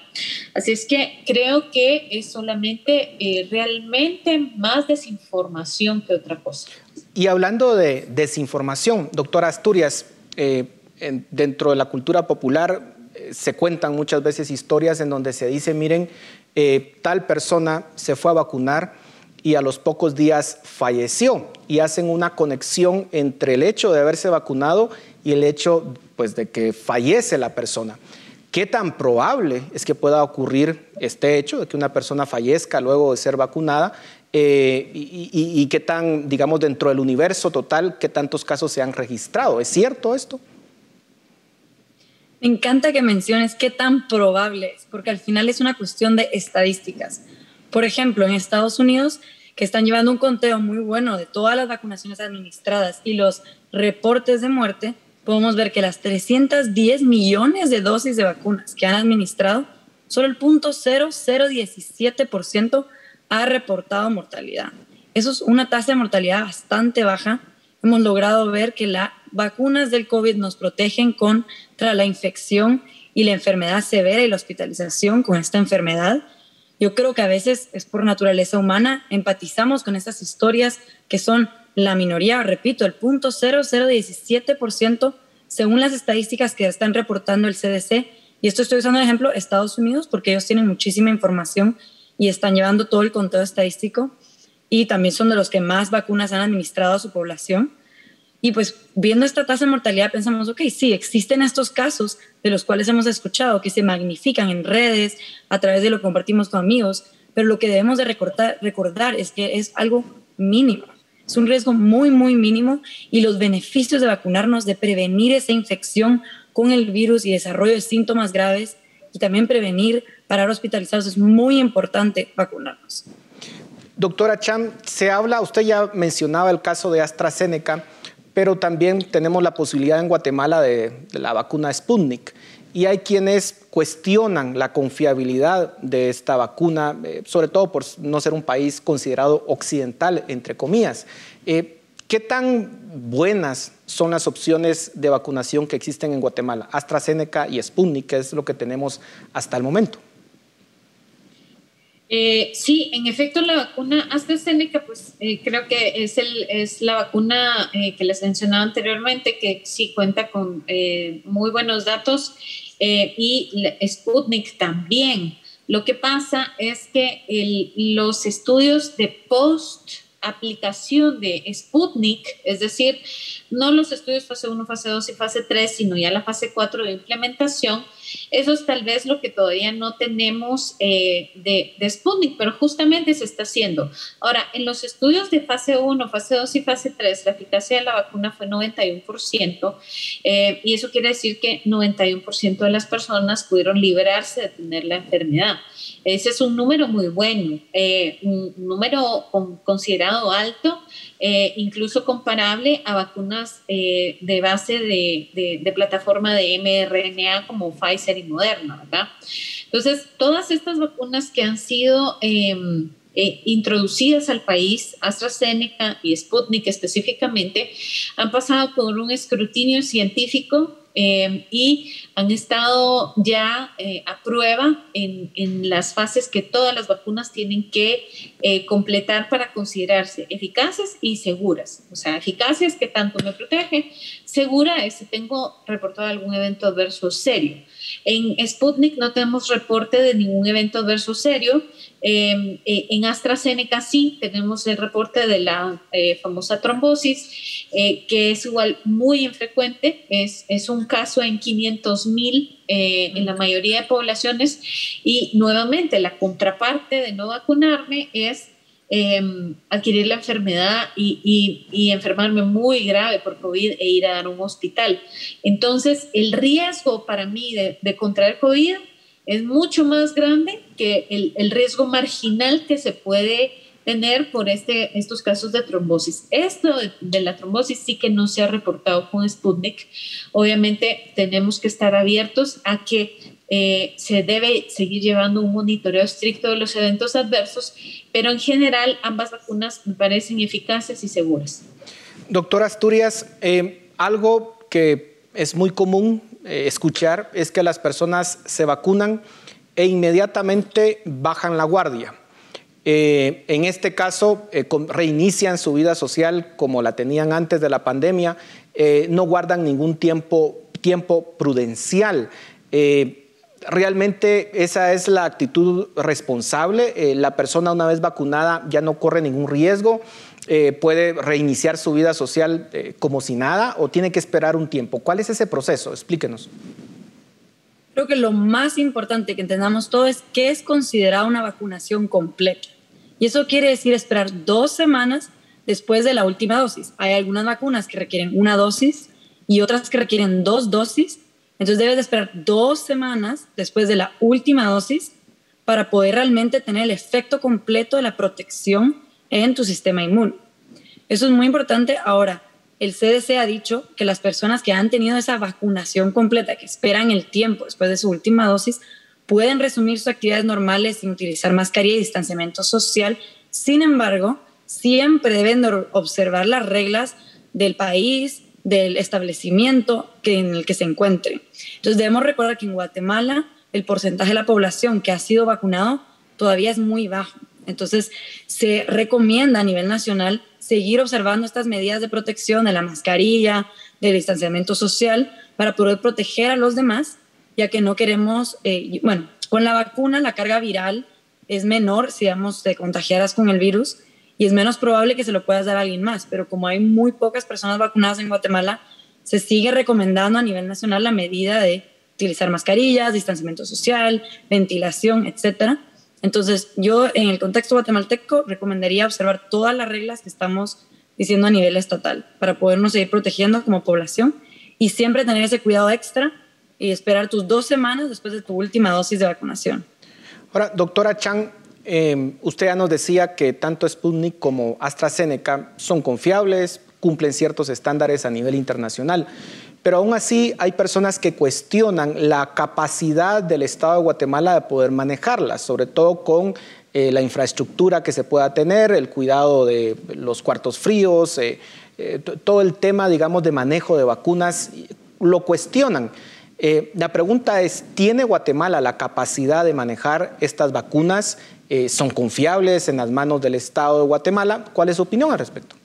Así es que creo que es solamente eh, realmente más desinformación que otra cosa. Y hablando de desinformación, doctora Asturias, eh, dentro de la cultura popular se cuentan muchas veces historias en donde se dice, miren, eh, tal persona se fue a vacunar y a los pocos días falleció y hacen una conexión entre el hecho de haberse vacunado y el hecho pues, de que fallece la persona. ¿Qué tan probable es que pueda ocurrir este hecho de que una persona fallezca luego de ser vacunada? Eh, y, y, qué tan, digamos, dentro del universo total, qué tantos casos se han registrado? ¿Es cierto esto? Me encanta que menciones qué tan probable es, porque al final es una cuestión de estadísticas. Por ejemplo, en Estados Unidos, que están llevando un conteo muy bueno de todas las vacunaciones administradas y los reportes de muerte, podemos ver que las 310 millones de dosis de vacunas que han administrado, solo el 0.0017% ha reportado mortalidad. Eso es una tasa de mortalidad bastante baja. Hemos logrado ver que las vacunas del COVID nos protegen con tras la infección y la enfermedad severa y la hospitalización con esta enfermedad. Yo creo que a veces es por naturaleza humana, empatizamos con estas historias que son la minoría, repito, el punto 0,017% según las estadísticas que están reportando el CDC. Y esto estoy usando el ejemplo Estados Unidos porque ellos tienen muchísima información y están llevando todo el conteo estadístico y también son de los que más vacunas han administrado a su población. Y pues viendo esta tasa de mortalidad pensamos, ok, sí, existen estos casos de los cuales hemos escuchado que se magnifican en redes, a través de lo que compartimos con amigos, pero lo que debemos de recordar, recordar es que es algo mínimo. Es un riesgo muy, muy mínimo y los beneficios de vacunarnos, de prevenir esa infección con el virus y desarrollo de síntomas graves y también prevenir parar hospitalizados, es muy importante vacunarnos. Doctora Cham, se habla, usted ya mencionaba el caso de AstraZeneca, pero también tenemos la posibilidad en Guatemala de, de la vacuna Sputnik y hay quienes cuestionan la confiabilidad de esta vacuna, eh, sobre todo por no ser un país considerado occidental, entre comillas. Eh, ¿Qué tan buenas son las opciones de vacunación que existen en Guatemala? AstraZeneca y Sputnik, que es lo que tenemos hasta el momento. Eh, sí, en efecto, la vacuna AstraZeneca, pues creo que es, el, es la vacuna que les mencionaba anteriormente, que sí cuenta con muy buenos datos eh, y Sputnik también. Lo que pasa es que los estudios de post aplicación de Sputnik, es decir, no los estudios fase 1, fase 2 y fase 3, sino ya la fase 4 de implementación, eso es tal vez lo que todavía no tenemos eh, de, de, Sputnik, pero justamente se está haciendo. Ahora, en los estudios de fase 1, fase 2 y fase 3, la eficacia de la vacuna fue 91%, eh, y eso quiere decir que 91% de las personas pudieron liberarse de tener la enfermedad. Ese es un número muy bueno, eh, un número considerado alto, incluso comparable a vacunas de base de, de, plataforma de mRNA como Pfizer y Moderna, ¿verdad? Entonces, todas estas vacunas que han sido em, introducidas al país, AstraZeneca y Sputnik específicamente, han pasado por un escrutinio científico Em, y han estado ya eh, a prueba en, en, las fases que todas las vacunas tienen que eh, completar para considerarse eficaces y seguras. O sea, eficaces que tanto me protege, segura es si tengo reportado algún evento adverso serio. En Sputnik no tenemos reporte de ningún evento adverso serio. Em, eh, en AstraZeneca sí tenemos el reporte de la famosa trombosis eh, que es igual muy infrecuente, es, es un caso en 500 mil eh, en la mayoría de poblaciones y nuevamente la contraparte de no vacunarme es em, adquirir la enfermedad y, y, enfermarme muy grave por COVID e ir a dar un hospital. Entonces, el riesgo para mí de, de contraer COVID es mucho más grande que el, el riesgo marginal que se puede tener por este, estos casos de trombosis. Esto de, la trombosis sí que no se ha reportado con Sputnik. Obviamente tenemos que estar abiertos a que eh, se debe seguir llevando un monitoreo estricto de los eventos adversos, pero en general ambas vacunas me parecen eficaces y seguras. Doctor Asturias, eh, algo que es muy común eh, escuchar es que las personas se vacunan e inmediatamente bajan la guardia eh, en este caso, eh, reinician su vida social como la tenían antes de la pandemia, no guardan ningún tiempo, tiempo prudencial. realmente esa es la actitud responsable. la persona una vez vacunada ya no corre ningún riesgo. Puede reiniciar su vida social como si nada o tiene que esperar un tiempo. ¿Cuál es ese proceso? Explíquenos. Creo que lo más importante que entendamos todo es qué es considerada una vacunación completa. Y eso quiere decir esperar dos semanas después de la última dosis. Hay algunas vacunas que requieren una dosis y otras que requieren dos dosis. Entonces debes de esperar dos semanas después de la última dosis para poder realmente tener el efecto completo de la protección en tu sistema inmune. Eso es muy importante. Ahora, el CDC ha dicho que las personas que han tenido esa vacunación completa, que esperan el tiempo después de su última dosis, pueden resumir sus actividades normales sin utilizar mascarilla y distanciamiento social. Sin embargo, siempre deben observar las reglas del país, del establecimiento que, en el que se encuentren. Entonces debemos recordar que en Guatemala el porcentaje de la población que ha sido vacunado todavía es muy bajo. Entonces se recomienda a nivel nacional seguir observando estas medidas de protección de la mascarilla, del distanciamiento social, para poder proteger a los demás ya que no queremos, eh, bueno, con la vacuna la carga viral es menor si vamos te contagiaras con el virus y es menos probable que se lo puedas dar a alguien más. Pero como hay muy pocas personas vacunadas en Guatemala, se sigue recomendando a nivel nacional la medida de utilizar mascarillas, distanciamiento social, ventilación, etcétera. Entonces, yo en el contexto guatemalteco recomendaría observar todas las reglas que estamos diciendo a nivel estatal para podernos seguir protegiendo como población y siempre tener ese cuidado extra y esperar tus dos semanas después de tu última dosis de vacunación. Ahora, doctora Chang, em, usted ya nos decía que tanto Sputnik como AstraZeneca son confiables, cumplen ciertos estándares a nivel internacional. Pero aún así hay personas que cuestionan la capacidad del Estado de Guatemala de poder manejarlas, sobre todo con eh, la infraestructura que se pueda tener, el cuidado de los cuartos fríos, eh, eh, todo el tema, digamos, de manejo de vacunas, lo cuestionan. la pregunta es, ¿tiene Guatemala la capacidad de manejar estas vacunas? ¿Son confiables en las manos del Estado de Guatemala? ¿Cuál es su opinión al respecto?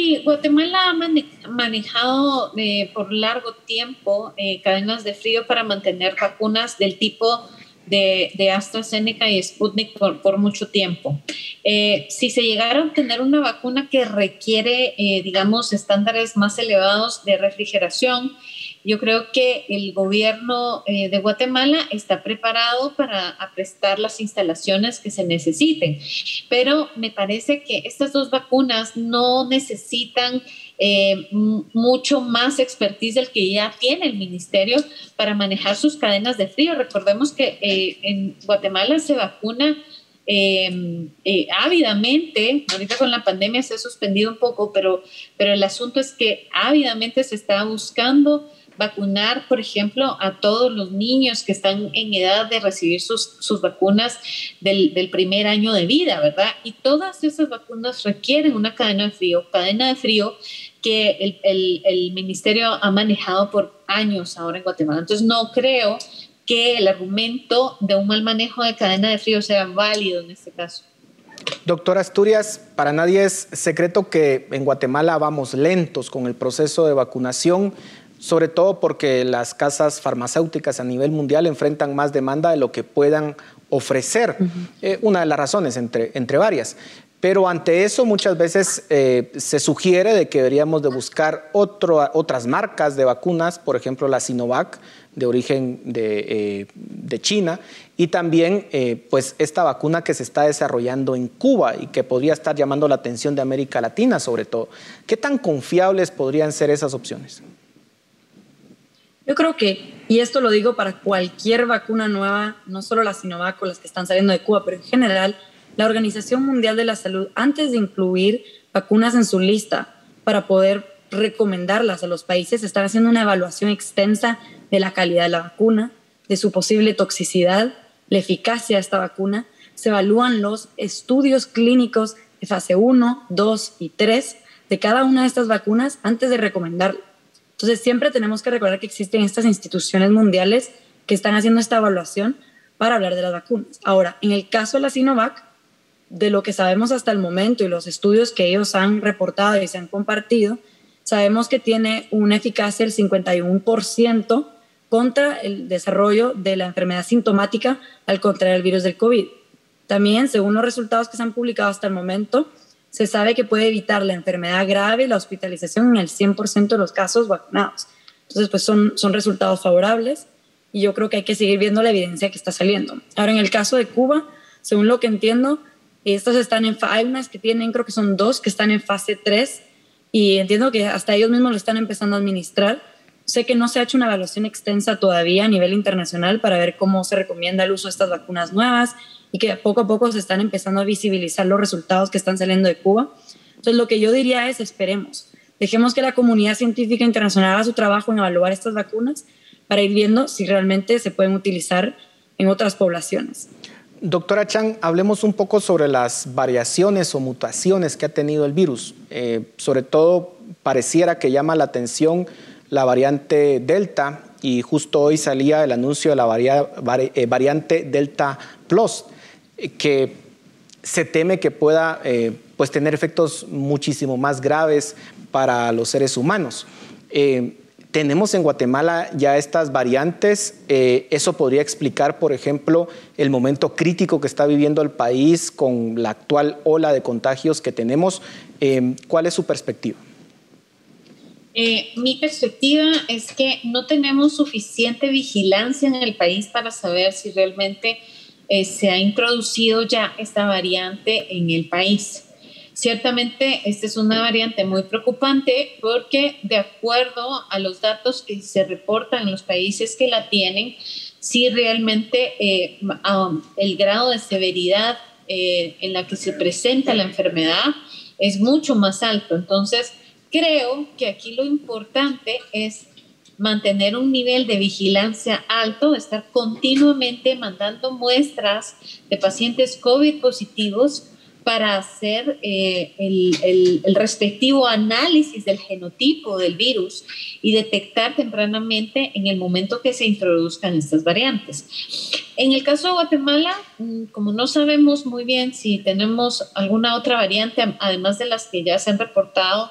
Sí, Guatemala ha manejado eh, por largo tiempo eh, cadenas de frío para mantener vacunas del tipo de, AstraZeneca y Sputnik por, mucho tiempo. Eh, si se llegara a obtener una vacuna que requiere, digamos, estándares más elevados de refrigeración, yo creo que el gobierno eh, de Guatemala está preparado para prestar las instalaciones que se necesiten, pero me parece que estas dos vacunas no necesitan eh, mucho más expertise del que ya tiene el ministerio para manejar sus cadenas de frío. Recordemos que eh, en Guatemala se vacuna em, ávidamente, ahorita con la pandemia se ha suspendido un poco, pero, pero el asunto es que ávidamente se está buscando vacunar, por ejemplo, a todos los niños que están en edad de recibir sus, sus vacunas del, del, primer año de vida, ¿verdad? Y todas esas vacunas requieren una cadena de frío, cadena de frío que el, el, el ministerio ha manejado por años ahora en Guatemala. Entonces, no creo que el argumento de un mal manejo de cadena de frío sea válido en este caso. Doctor Asturias, para nadie es secreto que en Guatemala vamos lentos con el proceso de vacunación sobre todo porque las casas farmacéuticas a nivel mundial enfrentan más demanda de lo que puedan ofrecer. Eh, una de las razones, entre, entre varias. Pero ante eso muchas veces eh, se sugiere de que deberíamos de buscar otras marcas de vacunas, por ejemplo la Sinovac de origen de, eh, China y también pues esta vacuna que se está desarrollando en Cuba y que podría estar llamando la atención de América Latina sobre todo. ¿Qué tan confiables podrían ser esas opciones? Yo creo que, y esto lo digo para cualquier vacuna nueva, no solo las Sinovac o las que están saliendo de Cuba, pero en general, la Organización Mundial de la Salud, antes de incluir vacunas en su lista para poder recomendarlas a los países, están haciendo una evaluación extensa de la calidad de la vacuna, de su posible toxicidad, la eficacia de esta vacuna. Se evalúan los estudios clínicos de fase 1, 2 y 3 de cada una de estas vacunas antes de recomendarla. Entonces, siempre tenemos que recordar que existen estas instituciones mundiales que están haciendo esta evaluación para hablar de las vacunas. Ahora, en el caso de la Sinovac, de lo que sabemos hasta el momento y los estudios que ellos han reportado y se han compartido, sabemos que tiene una eficacia del 51% contra el desarrollo de la enfermedad sintomática al contraer el virus del COVID. También, según los resultados que se han publicado hasta el momento, se sabe que puede evitar la enfermedad grave y la hospitalización en el 100% de los casos vacunados. Entonces, pues son, son resultados favorables y yo creo que hay que seguir viendo la evidencia que está saliendo. Ahora, en el caso de Cuba, según lo que entiendo, estos están en, hay unas que tienen, creo que son dos, que están en fase 3 y entiendo que hasta ellos mismos lo están empezando a administrar. Sé que no se ha hecho una evaluación extensa todavía a nivel internacional para ver cómo se recomienda el uso de estas vacunas nuevas y que poco a poco se están empezando a visibilizar los resultados que están saliendo de Cuba. Entonces, lo que yo diría es, esperemos, dejemos que la comunidad científica internacional haga su trabajo en evaluar estas vacunas para ir viendo si realmente se pueden utilizar en otras poblaciones. Doctora Chang, hablemos un poco sobre las variaciones o mutaciones que ha tenido el virus. Eh, sobre todo, pareciera que llama la atención la variante Delta y justo hoy salía el anuncio de la eh, variante Delta Plus que se teme que pueda eh, pues tener efectos muchísimo más graves para los seres humanos. Eh, tenemos en Guatemala ya estas variantes. Eh, eso podría explicar, por ejemplo, el momento crítico que está viviendo el país con la actual ola de contagios que tenemos. Eh, ¿Cuál es su perspectiva? Eh, mi perspectiva es que no tenemos suficiente vigilancia en el país para saber si realmente se ha introducido ya esta variante en el país. Ciertamente, esta es una variante muy preocupante porque de acuerdo a los datos que se reportan en los países que la tienen, sí realmente eh, um, el grado de severidad eh, en la que se presenta la enfermedad es mucho más alto. Entonces, creo que aquí lo importante es mantener un nivel de vigilancia alto, estar continuamente mandando muestras de pacientes COVID positivos para hacer eh, el, el, respectivo análisis del genotipo del virus y detectar tempranamente en el momento que se introduzcan estas variantes. En el caso de Guatemala, mm, como no sabemos muy bien si tenemos alguna otra variante, además de las que ya se han reportado,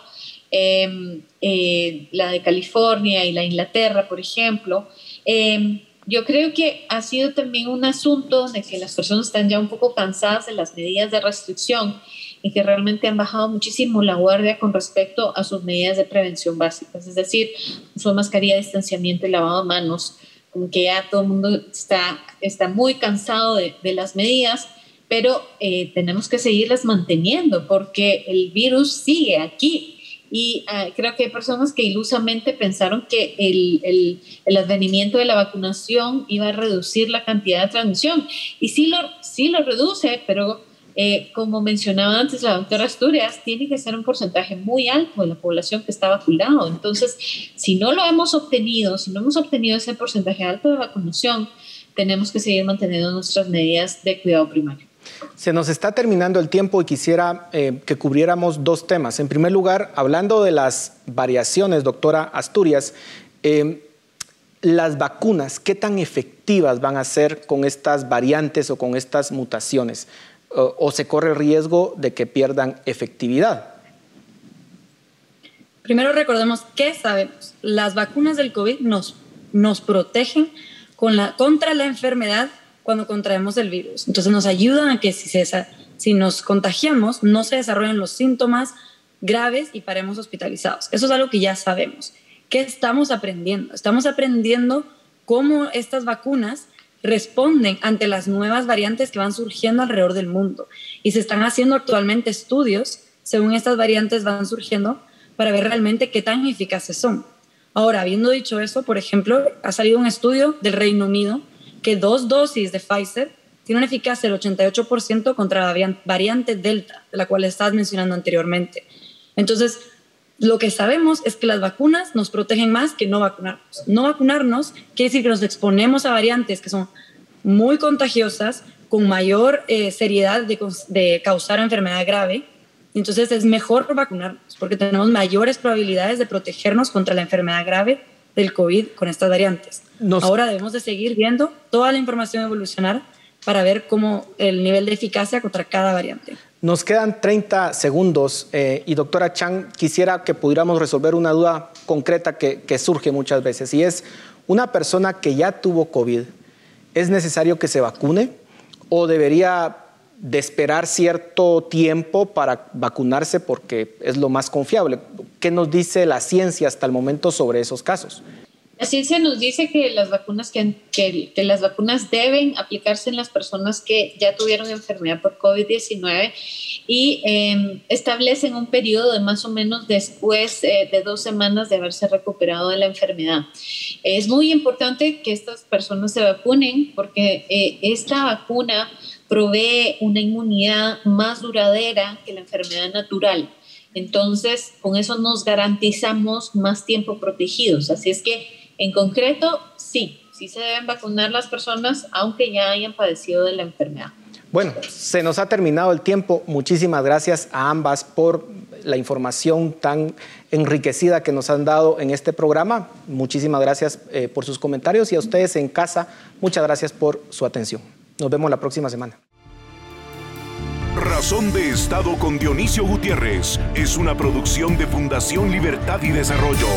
em, eh, la de California y la Inglaterra, por ejemplo, eh, yo creo que ha sido también un asunto de que las personas están ya un poco cansadas de las medidas de restricción y que realmente han bajado muchísimo la guardia con respecto a sus medidas de prevención básicas, es decir, su mascarilla, distanciamiento y lavado de manos, como que ya todo el mundo está, está muy cansado de, de las medidas, pero eh, tenemos que seguirlas manteniendo porque el virus sigue aquí y ah, creo que hay personas que ilusamente pensaron que el, el, el, advenimiento de la vacunación iba a reducir la cantidad de transmisión. Y sí lo, sí lo reduce, pero eh, como mencionaba antes la doctora Asturias, tiene que ser un porcentaje muy alto de la población que está vacunado. Entonces, si no lo hemos obtenido, si no hemos obtenido ese porcentaje alto de vacunación, tenemos que seguir manteniendo nuestras medidas de cuidado primario. Se nos está terminando el tiempo y quisiera eh, que cubriéramos dos temas. En primer lugar, hablando de las variaciones, doctora Asturias, eh, las vacunas, ¿qué tan efectivas van a ser con estas variantes o con estas mutaciones? ¿O, se corre el riesgo de que pierdan efectividad? Primero recordemos que sabemos, las vacunas del COVID nos, nos protegen contra la enfermedad cuando contraemos el virus. Entonces nos ayudan a que si, se, si nos contagiamos no se desarrollen los síntomas graves y paremos hospitalizados. Eso es algo que ya sabemos. ¿Qué estamos aprendiendo? Estamos aprendiendo cómo estas vacunas responden ante las nuevas variantes que van surgiendo alrededor del mundo. Y se están haciendo actualmente estudios según estas variantes van surgiendo para ver realmente qué tan eficaces son. Ahora, habiendo dicho eso, por ejemplo, ha salido un estudio del Reino Unido que dos dosis de Pfizer tienen una eficacia del 88% contra la variante Delta, de la cual estabas mencionando anteriormente. Entonces, lo que sabemos es que las vacunas nos protegen más que no vacunarnos. No vacunarnos quiere decir que nos exponemos a variantes que son muy contagiosas, con mayor eh, seriedad de, de causar enfermedad grave. Entonces es mejor vacunarnos porque tenemos mayores probabilidades de protegernos contra la enfermedad grave del COVID con estas variantes. Ahora debemos de seguir viendo toda la información evolucionar para ver cómo el nivel de eficacia contra cada variante. Nos quedan 30 segundos eh, y doctora Chang, quisiera que pudiéramos resolver una duda concreta que, que surge muchas veces y es, una persona que ya tuvo COVID, ¿es necesario que se vacune o debería de esperar cierto tiempo para vacunarse porque es lo más confiable? ¿Qué nos dice la ciencia hasta el momento sobre esos casos? La ciencia nos dice que las vacunas que, que, las vacunas deben aplicarse en las personas que ya tuvieron enfermedad por COVID-19 y em, establecen un periodo de más o menos después eh, de dos semanas de haberse recuperado de la enfermedad. Es muy importante que estas personas se vacunen porque eh, esta vacuna provee una inmunidad más duradera que la enfermedad natural. Entonces, con eso nos garantizamos más tiempo protegidos. Así es que en concreto, sí, sí se deben vacunar las personas aunque ya hayan padecido de la enfermedad. Bueno, se nos ha terminado el tiempo. Muchísimas gracias a ambas por la información tan enriquecida que nos han dado en este programa. Muchísimas gracias eh, por sus comentarios y a ustedes en casa, muchas gracias por su atención. Nos vemos la próxima semana. Razón de Estado con Dionisio Gutiérrez es una producción de Fundación Libertad y Desarrollo.